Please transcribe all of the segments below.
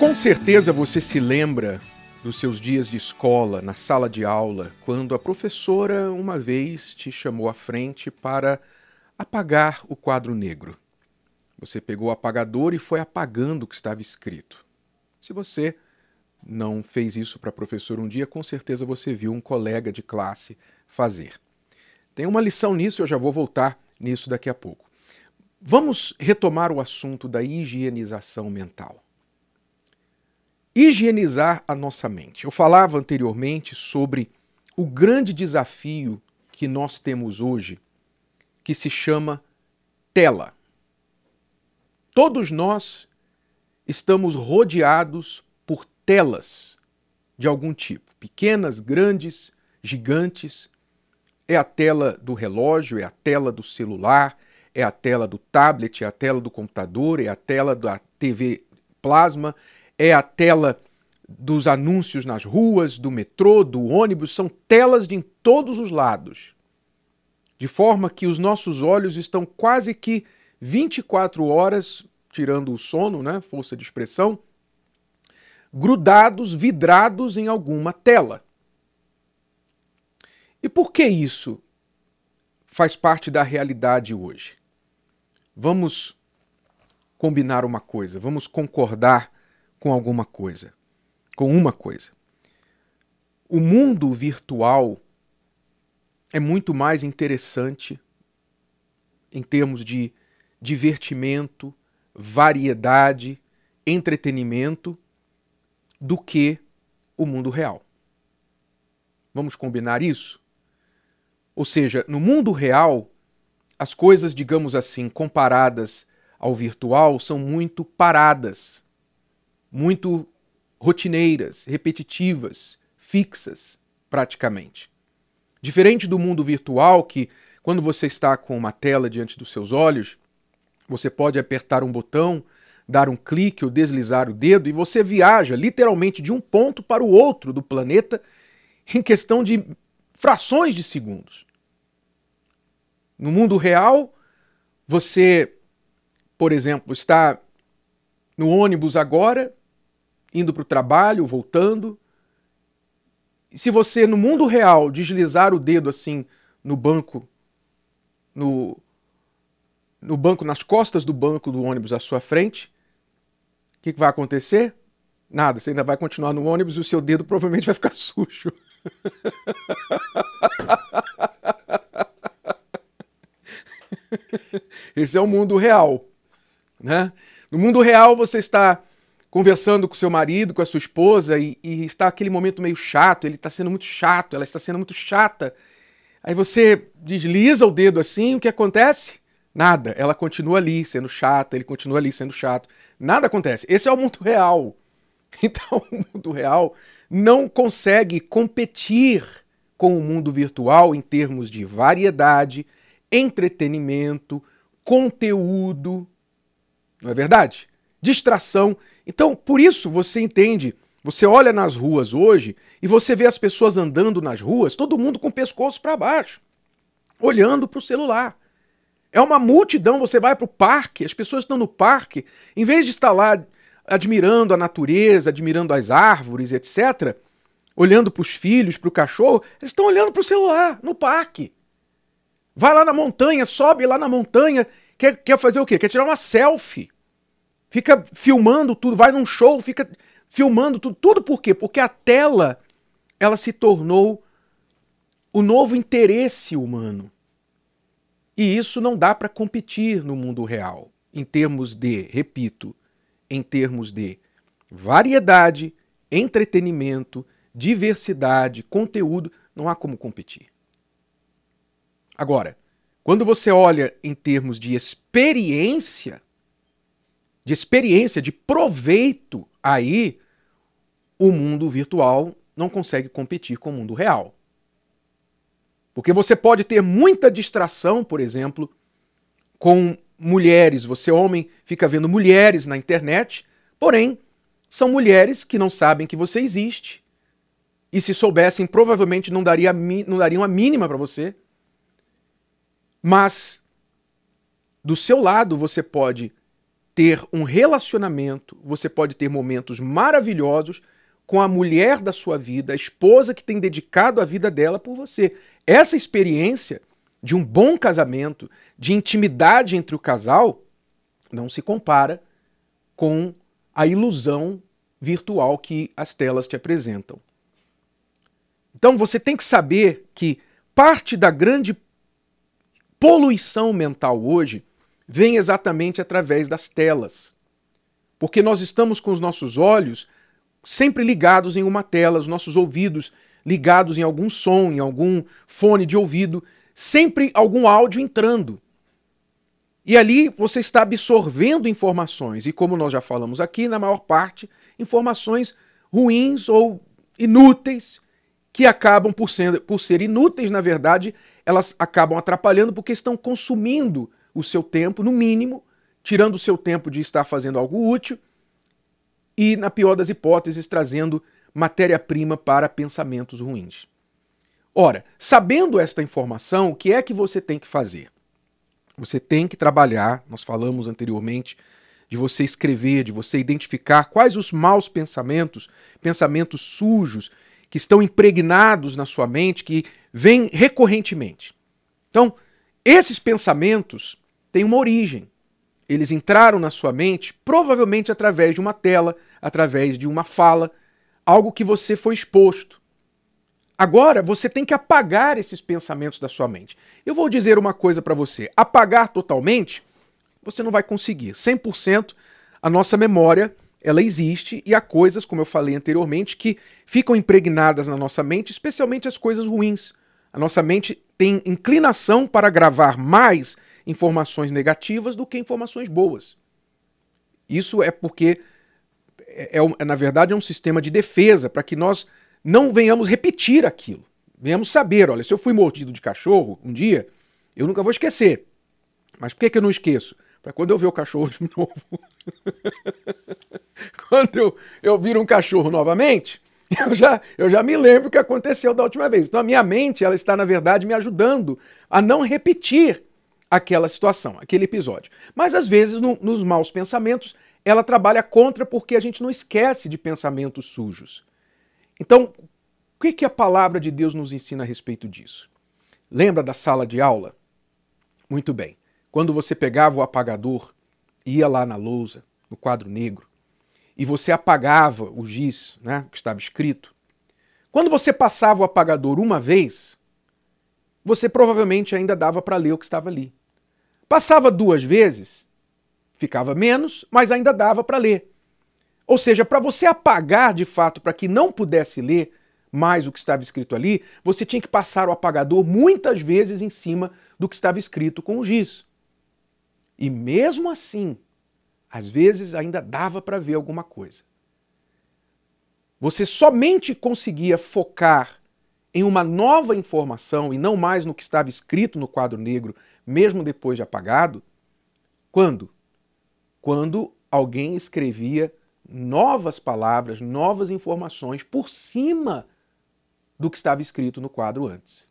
Com certeza você se lembra dos seus dias de escola, na sala de aula, quando a professora uma vez te chamou à frente para apagar o quadro negro. Você pegou o apagador e foi apagando o que estava escrito. Se você não fez isso para a professora um dia, com certeza você viu um colega de classe fazer. Tem uma lição nisso, eu já vou voltar nisso daqui a pouco. Vamos retomar o assunto da higienização mental. Higienizar a nossa mente. Eu falava anteriormente sobre o grande desafio que nós temos hoje, que se chama tela. Todos nós estamos rodeados por telas de algum tipo, pequenas, grandes, gigantes. É a tela do relógio, é a tela do celular, é a tela do tablet, é a tela do computador, é a tela da TV plasma, é a tela dos anúncios nas ruas, do metrô, do ônibus, são telas de em todos os lados. De forma que os nossos olhos estão quase que 24 horas, tirando o sono, né, força de expressão, grudados, vidrados em alguma tela. E por que isso faz parte da realidade hoje? Vamos combinar uma coisa, vamos concordar com alguma coisa, com uma coisa. O mundo virtual é muito mais interessante em termos de divertimento, variedade, entretenimento do que o mundo real. Vamos combinar isso? Ou seja, no mundo real, as coisas, digamos assim, comparadas ao virtual, são muito paradas, muito rotineiras, repetitivas, fixas, praticamente. Diferente do mundo virtual, que quando você está com uma tela diante dos seus olhos, você pode apertar um botão, dar um clique ou deslizar o dedo e você viaja literalmente de um ponto para o outro do planeta em questão de frações de segundos. No mundo real, você, por exemplo, está no ônibus agora, indo para o trabalho, voltando. Se você, no mundo real, deslizar o dedo assim no banco, no, no banco, nas costas do banco do ônibus à sua frente, o que, que vai acontecer? Nada, você ainda vai continuar no ônibus e o seu dedo provavelmente vai ficar sujo. Esse é o mundo real. Né? No mundo real, você está conversando com seu marido, com a sua esposa, e, e está aquele momento meio chato, ele está sendo muito chato, ela está sendo muito chata. Aí você desliza o dedo assim, o que acontece? Nada. Ela continua ali sendo chata, ele continua ali sendo chato. Nada acontece. Esse é o mundo real. Então, o mundo real não consegue competir com o mundo virtual em termos de variedade, entretenimento, conteúdo, não é verdade? Distração. Então, por isso você entende, você olha nas ruas hoje e você vê as pessoas andando nas ruas, todo mundo com o pescoço para baixo, olhando para o celular. É uma multidão, você vai para o parque, as pessoas estão no parque, em vez de estar lá admirando a natureza, admirando as árvores, etc., olhando para os filhos, para o cachorro, eles estão olhando para o celular, no parque. Vai lá na montanha, sobe lá na montanha, quer, quer fazer o quê? Quer tirar uma selfie. Fica filmando tudo, vai num show, fica filmando tudo. Tudo por quê? Porque a tela ela se tornou o novo interesse humano. E isso não dá para competir no mundo real, em termos de, repito, em termos de variedade, entretenimento, diversidade, conteúdo, não há como competir. Agora, quando você olha em termos de experiência, de experiência, de proveito, aí o mundo virtual não consegue competir com o mundo real. Porque você pode ter muita distração, por exemplo, com mulheres. Você, homem, fica vendo mulheres na internet, porém, são mulheres que não sabem que você existe. E se soubessem, provavelmente não, daria, não dariam a mínima para você. Mas do seu lado você pode ter um relacionamento, você pode ter momentos maravilhosos com a mulher da sua vida, a esposa que tem dedicado a vida dela por você. Essa experiência de um bom casamento, de intimidade entre o casal, não se compara com a ilusão virtual que as telas te apresentam. Então você tem que saber que parte da grande poluição mental hoje vem exatamente através das telas. Porque nós estamos com os nossos olhos sempre ligados em uma tela, os nossos ouvidos ligados em algum som, em algum fone de ouvido, sempre algum áudio entrando. E ali você está absorvendo informações, e como nós já falamos aqui, na maior parte, informações ruins ou inúteis, que acabam por ser, por ser inúteis, na verdade, elas acabam atrapalhando porque estão consumindo o seu tempo, no mínimo, tirando o seu tempo de estar fazendo algo útil e, na pior das hipóteses, trazendo matéria-prima para pensamentos ruins. Ora, sabendo esta informação, o que é que você tem que fazer? Você tem que trabalhar, nós falamos anteriormente, de você escrever, de você identificar quais os maus pensamentos, pensamentos sujos, que estão impregnados na sua mente, que vêm recorrentemente. Então, esses pensamentos têm uma origem. Eles entraram na sua mente provavelmente através de uma tela, através de uma fala, algo que você foi exposto. Agora você tem que apagar esses pensamentos da sua mente. Eu vou dizer uma coisa para você: apagar totalmente, você não vai conseguir. 100% a nossa memória ela existe e há coisas, como eu falei anteriormente, que ficam impregnadas na nossa mente, especialmente as coisas ruins. A nossa mente tem inclinação para gravar mais informações negativas do que informações boas. Isso é porque, é, é, na verdade, é um sistema de defesa para que nós não venhamos repetir aquilo. Venhamos saber, olha, se eu fui mordido de cachorro um dia, eu nunca vou esquecer. Mas por que, que eu não esqueço? Para quando eu ver o cachorro de novo. quando eu, eu vir um cachorro novamente, eu já, eu já me lembro o que aconteceu da última vez. Então a minha mente, ela está, na verdade, me ajudando a não repetir aquela situação, aquele episódio. Mas às vezes, no, nos maus pensamentos, ela trabalha contra porque a gente não esquece de pensamentos sujos. Então, o que, que a palavra de Deus nos ensina a respeito disso? Lembra da sala de aula? Muito bem. Quando você pegava o apagador, ia lá na lousa, no quadro negro, e você apagava o giz, né, que estava escrito, quando você passava o apagador uma vez, você provavelmente ainda dava para ler o que estava ali. Passava duas vezes, ficava menos, mas ainda dava para ler. Ou seja, para você apagar de fato, para que não pudesse ler mais o que estava escrito ali, você tinha que passar o apagador muitas vezes em cima do que estava escrito com o giz. E mesmo assim, às vezes ainda dava para ver alguma coisa. Você somente conseguia focar em uma nova informação e não mais no que estava escrito no quadro negro, mesmo depois de apagado, quando? Quando alguém escrevia novas palavras, novas informações por cima do que estava escrito no quadro antes.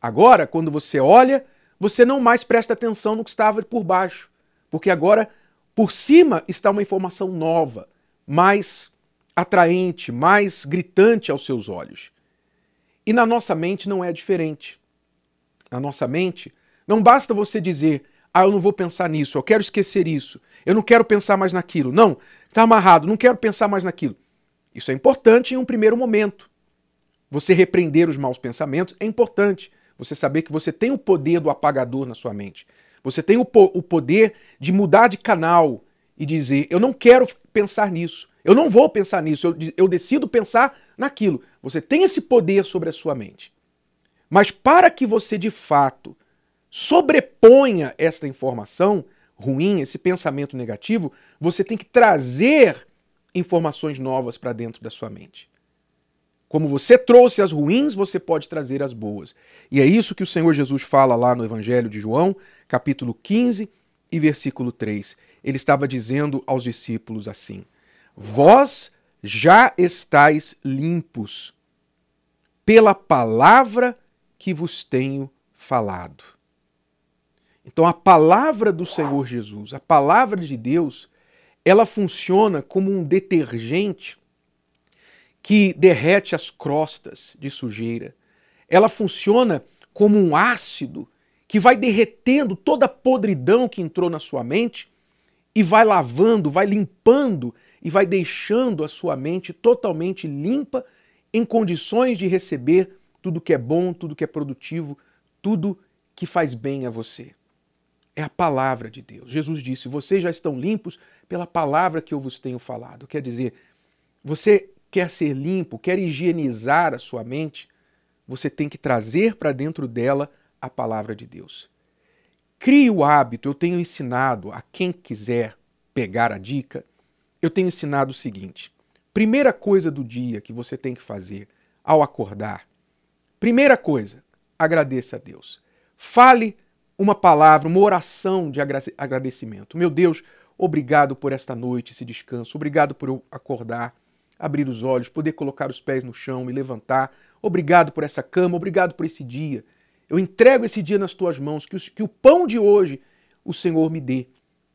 Agora, quando você olha você não mais presta atenção no que estava por baixo, porque agora por cima está uma informação nova, mais atraente, mais gritante aos seus olhos. E na nossa mente não é diferente. Na nossa mente, não basta você dizer, ah, eu não vou pensar nisso, eu quero esquecer isso, eu não quero pensar mais naquilo. Não, está amarrado, não quero pensar mais naquilo. Isso é importante em um primeiro momento. Você repreender os maus pensamentos é importante. Você saber que você tem o poder do apagador na sua mente. Você tem o, po o poder de mudar de canal e dizer: eu não quero pensar nisso. Eu não vou pensar nisso. Eu, eu decido pensar naquilo. Você tem esse poder sobre a sua mente. Mas para que você de fato sobreponha esta informação ruim, esse pensamento negativo, você tem que trazer informações novas para dentro da sua mente. Como você trouxe as ruins, você pode trazer as boas. E é isso que o Senhor Jesus fala lá no Evangelho de João, capítulo 15 e versículo 3. Ele estava dizendo aos discípulos assim: Vós já estáis limpos pela palavra que vos tenho falado. Então a palavra do Senhor Jesus, a palavra de Deus, ela funciona como um detergente que derrete as crostas de sujeira. Ela funciona como um ácido que vai derretendo toda a podridão que entrou na sua mente e vai lavando, vai limpando e vai deixando a sua mente totalmente limpa, em condições de receber tudo que é bom, tudo que é produtivo, tudo que faz bem a você. É a palavra de Deus. Jesus disse: Vocês já estão limpos pela palavra que eu vos tenho falado. Quer dizer, você quer ser limpo, quer higienizar a sua mente, você tem que trazer para dentro dela a palavra de Deus. Crie o hábito, eu tenho ensinado a quem quiser pegar a dica, eu tenho ensinado o seguinte: primeira coisa do dia que você tem que fazer ao acordar, primeira coisa, agradeça a Deus. Fale uma palavra, uma oração de agradecimento. Meu Deus, obrigado por esta noite, esse descanso, obrigado por eu acordar, abrir os olhos, poder colocar os pés no chão, me levantar. Obrigado por essa cama, obrigado por esse dia. Eu entrego esse dia nas tuas mãos, que o, que o pão de hoje o Senhor me dê.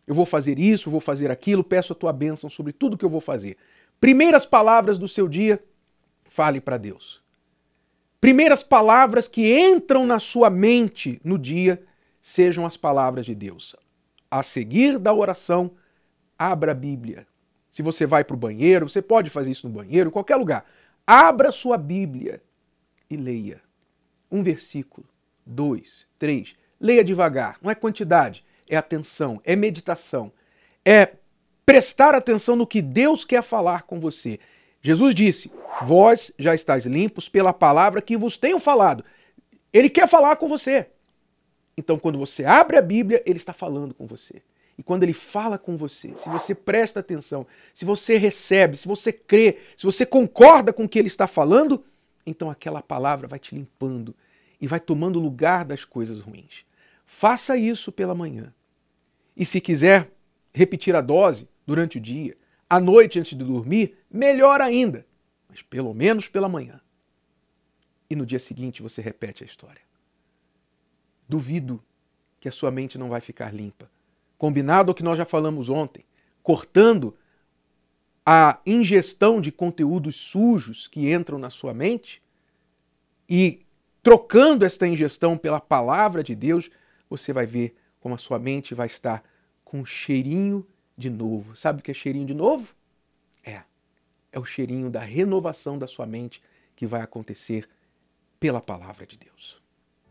Eu vou fazer isso, vou fazer aquilo, peço a tua bênção sobre tudo que eu vou fazer. Primeiras palavras do seu dia, fale para Deus. Primeiras palavras que entram na sua mente no dia sejam as palavras de Deus. A seguir da oração, abra a Bíblia. Se você vai para o banheiro, você pode fazer isso no banheiro, em qualquer lugar. Abra sua Bíblia e leia. Um versículo, dois, três. Leia devagar, não é quantidade é atenção, é meditação, é prestar atenção no que Deus quer falar com você. Jesus disse: Vós já estáis limpos pela palavra que vos tenho falado. Ele quer falar com você. Então, quando você abre a Bíblia, ele está falando com você. E quando ele fala com você, se você presta atenção, se você recebe, se você crê, se você concorda com o que ele está falando, então aquela palavra vai te limpando e vai tomando lugar das coisas ruins. Faça isso pela manhã. E se quiser repetir a dose durante o dia, à noite antes de dormir, melhor ainda, mas pelo menos pela manhã. E no dia seguinte você repete a história. Duvido que a sua mente não vai ficar limpa. Combinado ao que nós já falamos ontem, cortando a ingestão de conteúdos sujos que entram na sua mente e trocando esta ingestão pela palavra de Deus, você vai ver como a sua mente vai estar com cheirinho de novo. Sabe o que é cheirinho de novo? É. É o cheirinho da renovação da sua mente que vai acontecer pela palavra de Deus.